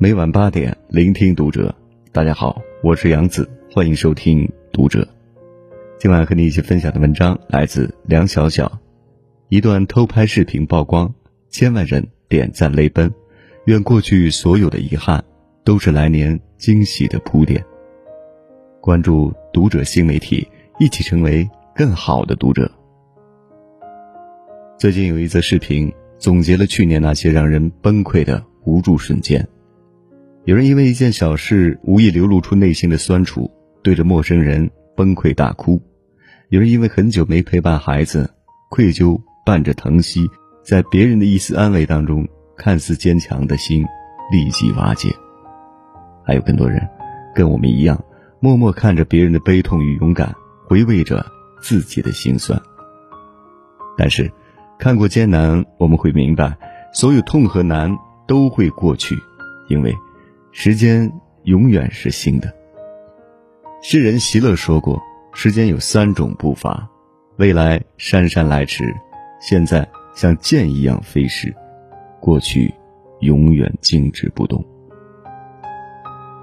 每晚八点，聆听读者。大家好，我是杨子，欢迎收听读者。今晚和你一起分享的文章来自梁小小。一段偷拍视频曝光，千万人点赞泪奔。愿过去所有的遗憾，都是来年惊喜的铺垫。关注读者新媒体，一起成为更好的读者。最近有一则视频，总结了去年那些让人崩溃的无助瞬间。有人因为一件小事无意流露出内心的酸楚，对着陌生人崩溃大哭；有人因为很久没陪伴孩子，愧疚伴着疼惜，在别人的一丝安慰当中，看似坚强的心立即瓦解。还有更多人，跟我们一样，默默看着别人的悲痛与勇敢，回味着自己的心酸。但是，看过艰难，我们会明白，所有痛和难都会过去，因为。时间永远是新的。诗人席勒说过：“时间有三种步伐，未来姗姗来迟，现在像箭一样飞逝，过去永远静止不动。”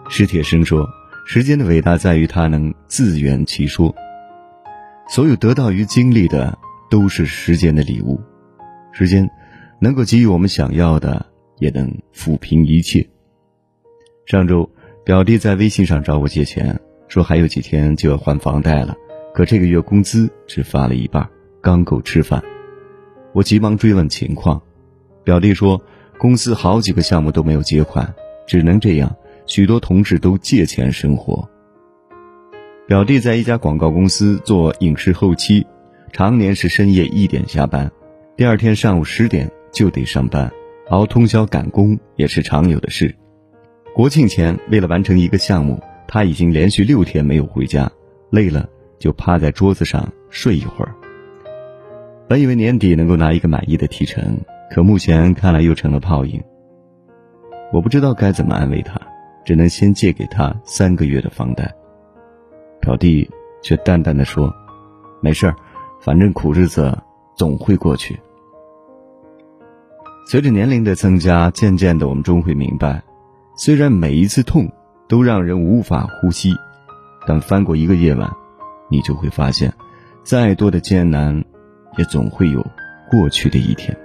史铁生说：“时间的伟大在于它能自圆其说。所有得到与经历的，都是时间的礼物。时间能够给予我们想要的，也能抚平一切。”上周，表弟在微信上找我借钱，说还有几天就要还房贷了，可这个月工资只发了一半，刚够吃饭。我急忙追问情况，表弟说公司好几个项目都没有结款，只能这样，许多同事都借钱生活。表弟在一家广告公司做影视后期，常年是深夜一点下班，第二天上午十点就得上班，熬通宵赶工也是常有的事。国庆前，为了完成一个项目，他已经连续六天没有回家，累了就趴在桌子上睡一会儿。本以为年底能够拿一个满意的提成，可目前看来又成了泡影。我不知道该怎么安慰他，只能先借给他三个月的房贷。表弟却淡淡的说：“没事儿，反正苦日子总会过去。”随着年龄的增加，渐渐的我们终会明白。虽然每一次痛都让人无法呼吸，但翻过一个夜晚，你就会发现，再多的艰难，也总会有过去的一天。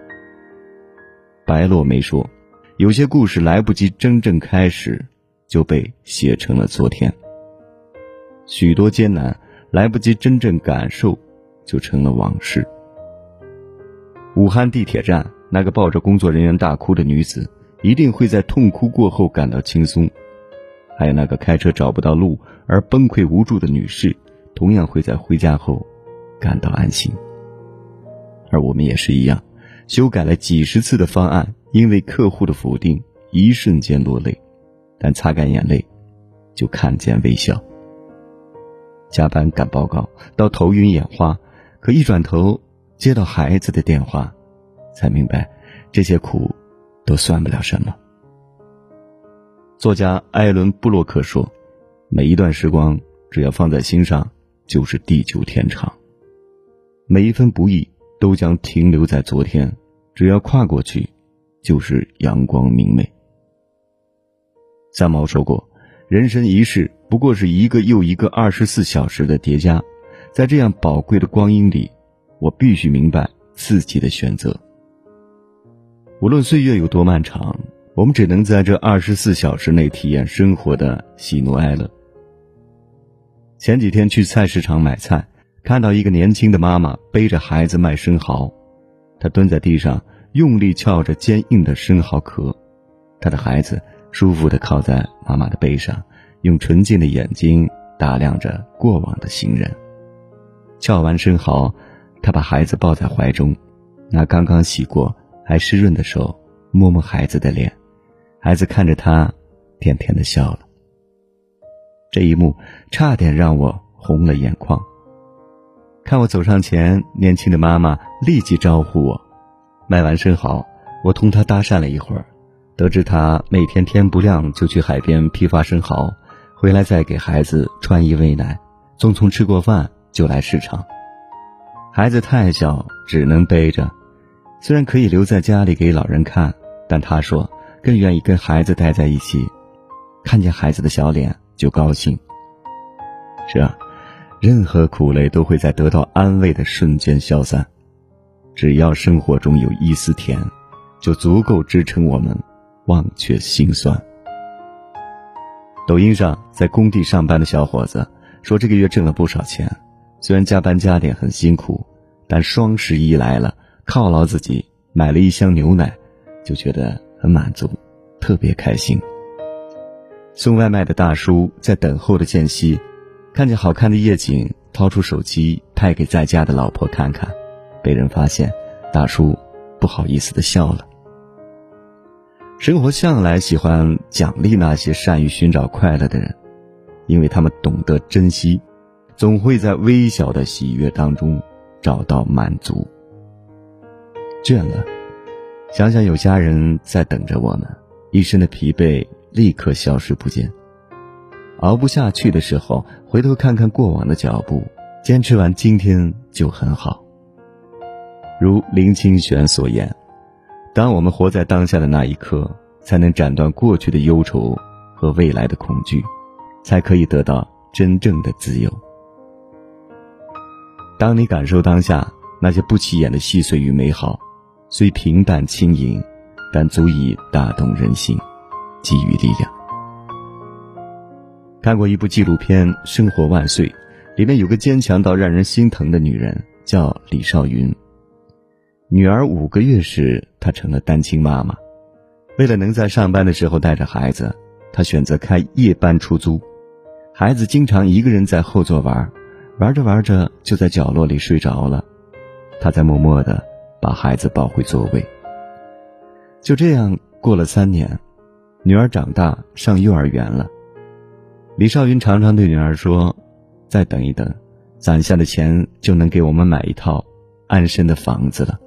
白落梅说：“有些故事来不及真正开始，就被写成了昨天；许多艰难来不及真正感受，就成了往事。”武汉地铁站那个抱着工作人员大哭的女子。一定会在痛哭过后感到轻松，还有那个开车找不到路而崩溃无助的女士，同样会在回家后感到安心。而我们也是一样，修改了几十次的方案，因为客户的否定，一瞬间落泪，但擦干眼泪，就看见微笑。加班赶报告到头晕眼花，可一转头接到孩子的电话，才明白这些苦。都算不了什么。作家艾伦·布洛克说：“每一段时光，只要放在心上，就是地久天长；每一分不易，都将停留在昨天，只要跨过去，就是阳光明媚。”三毛说过：“人生一世，不过是一个又一个二十四小时的叠加，在这样宝贵的光阴里，我必须明白自己的选择。”无论岁月有多漫长，我们只能在这二十四小时内体验生活的喜怒哀乐。前几天去菜市场买菜，看到一个年轻的妈妈背着孩子卖生蚝，她蹲在地上用力撬着坚硬的生蚝壳，她的孩子舒服地靠在妈妈的背上，用纯净的眼睛打量着过往的行人。撬完生蚝，她把孩子抱在怀中，拿刚刚洗过。还湿润的手摸摸孩子的脸，孩子看着他，甜甜的笑了。这一幕差点让我红了眼眶。看我走上前，年轻的妈妈立即招呼我。卖完生蚝，我同她搭讪了一会儿，得知她每天天不亮就去海边批发生蚝，回来再给孩子穿衣喂奶，匆匆吃过饭就来市场。孩子太小，只能背着。虽然可以留在家里给老人看，但他说更愿意跟孩子待在一起，看见孩子的小脸就高兴。是啊，任何苦累都会在得到安慰的瞬间消散，只要生活中有一丝甜，就足够支撑我们忘却心酸。抖音上，在工地上班的小伙子说，这个月挣了不少钱，虽然加班加点很辛苦，但双十一来了，犒劳自己买了一箱牛奶，就觉得很满足，特别开心。送外卖的大叔在等候的间隙，看见好看的夜景，掏出手机拍给在家的老婆看看，被人发现，大叔不好意思的笑了。生活向来喜欢奖励那些善于寻找快乐的人，因为他们懂得珍惜，总会在微小的喜悦当中找到满足。倦了，想想有家人在等着我们，一身的疲惫立刻消失不见。熬不下去的时候，回头看看过往的脚步，坚持完今天就很好。如林清玄所言。当我们活在当下的那一刻，才能斩断过去的忧愁和未来的恐惧，才可以得到真正的自由。当你感受当下那些不起眼的细碎与美好，虽平淡轻盈，但足以打动人心，给予力量。看过一部纪录片《生活万岁》，里面有个坚强到让人心疼的女人，叫李少云。女儿五个月时，她成了单亲妈妈。为了能在上班的时候带着孩子，她选择开夜班出租。孩子经常一个人在后座玩，玩着玩着就在角落里睡着了。她在默默的把孩子抱回座位。就这样过了三年，女儿长大上幼儿园了。李少云常常对女儿说：“再等一等，攒下的钱就能给我们买一套安身的房子了。”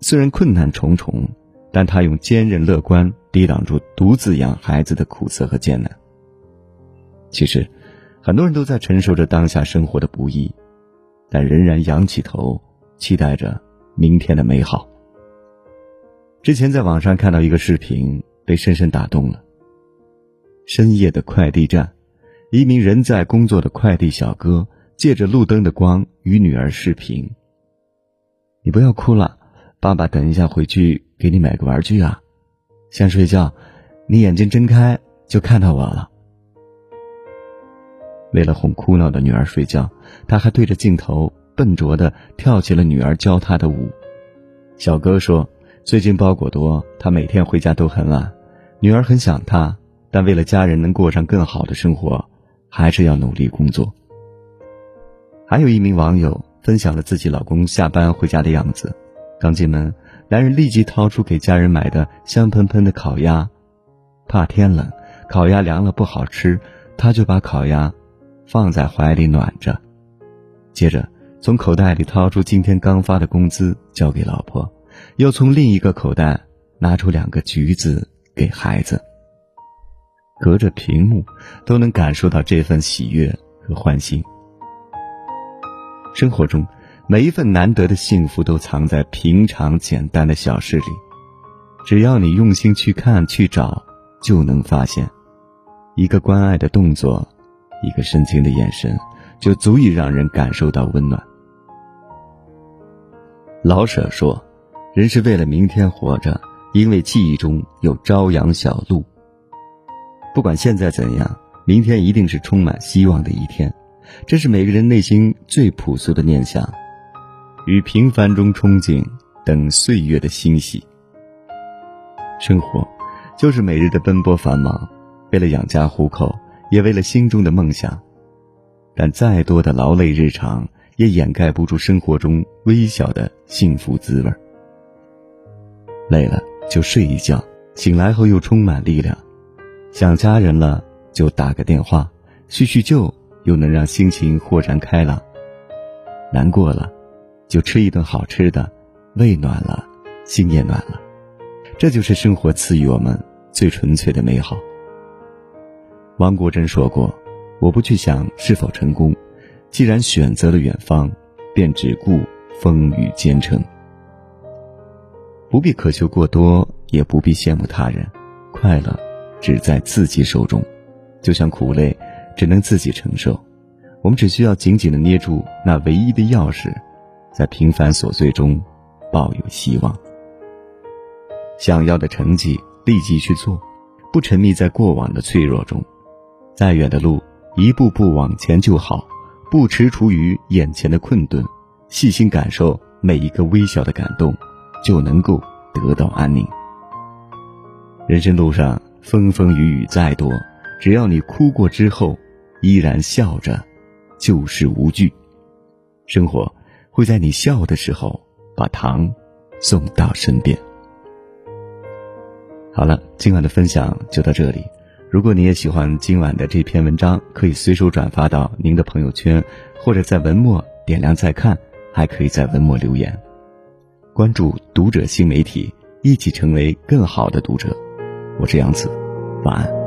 虽然困难重重，但他用坚韧乐观抵挡住独自养孩子的苦涩和艰难。其实，很多人都在承受着当下生活的不易，但仍然仰起头，期待着明天的美好。之前在网上看到一个视频，被深深打动了。深夜的快递站，一名人在工作的快递小哥借着路灯的光与女儿视频：“你不要哭了。”爸爸，等一下回去给你买个玩具啊！先睡觉，你眼睛睁开就看到我了。为了哄哭闹的女儿睡觉，他还对着镜头笨拙的跳起了女儿教他的舞。小哥说：“最近包裹多，他每天回家都很晚，女儿很想他，但为了家人能过上更好的生活，还是要努力工作。”还有一名网友分享了自己老公下班回家的样子。刚进门，男人立即掏出给家人买的香喷喷的烤鸭，怕天冷，烤鸭凉了不好吃，他就把烤鸭放在怀里暖着。接着，从口袋里掏出今天刚发的工资交给老婆，又从另一个口袋拿出两个橘子给孩子。隔着屏幕，都能感受到这份喜悦和欢欣。生活中。每一份难得的幸福都藏在平常简单的小事里，只要你用心去看、去找，就能发现。一个关爱的动作，一个深情的眼神，就足以让人感受到温暖。老舍说：“人是为了明天活着，因为记忆中有朝阳小路。”不管现在怎样，明天一定是充满希望的一天，这是每个人内心最朴素的念想。与平凡中憧憬，等岁月的欣喜。生活，就是每日的奔波繁忙，为了养家糊口，也为了心中的梦想。但再多的劳累日常，也掩盖不住生活中微小的幸福滋味。累了就睡一觉，醒来后又充满力量。想家人了就打个电话，叙叙旧，又能让心情豁然开朗。难过了。就吃一顿好吃的，胃暖了，心也暖了，这就是生活赐予我们最纯粹的美好。王国珍说过：“我不去想是否成功，既然选择了远方，便只顾风雨兼程。不必渴求过多，也不必羡慕他人，快乐只在自己手中。就像苦累，只能自己承受。我们只需要紧紧的捏住那唯一的钥匙，在平凡琐碎中抱有希望。想要的成绩立即去做，不沉迷在过往的脆弱中。再远的路，一步步往前就好，不踟蹰于眼前的困顿，细心感受每一个微小的感动，就能够得到安宁。人生路上风风雨雨再多，只要你哭过之后，依然笑着。就是无惧，生活会在你笑的时候把糖送到身边。好了，今晚的分享就到这里。如果你也喜欢今晚的这篇文章，可以随手转发到您的朋友圈，或者在文末点亮再看，还可以在文末留言。关注读者新媒体，一起成为更好的读者。我是杨子，晚安。